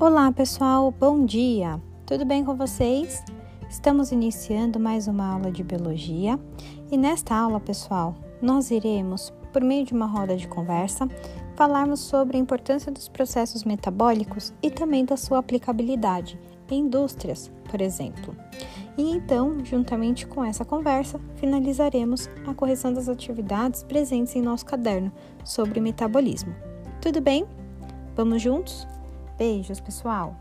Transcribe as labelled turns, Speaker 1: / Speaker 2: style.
Speaker 1: Olá, pessoal, bom dia! Tudo bem com vocês? Estamos iniciando mais uma aula de biologia e nesta aula, pessoal, nós iremos, por meio de uma roda de conversa, falarmos sobre a importância dos processos metabólicos e também da sua aplicabilidade em indústrias, por exemplo. E então, juntamente com essa conversa, finalizaremos a correção das atividades presentes em nosso caderno sobre metabolismo. Tudo bem? Vamos juntos? Beijos, pessoal!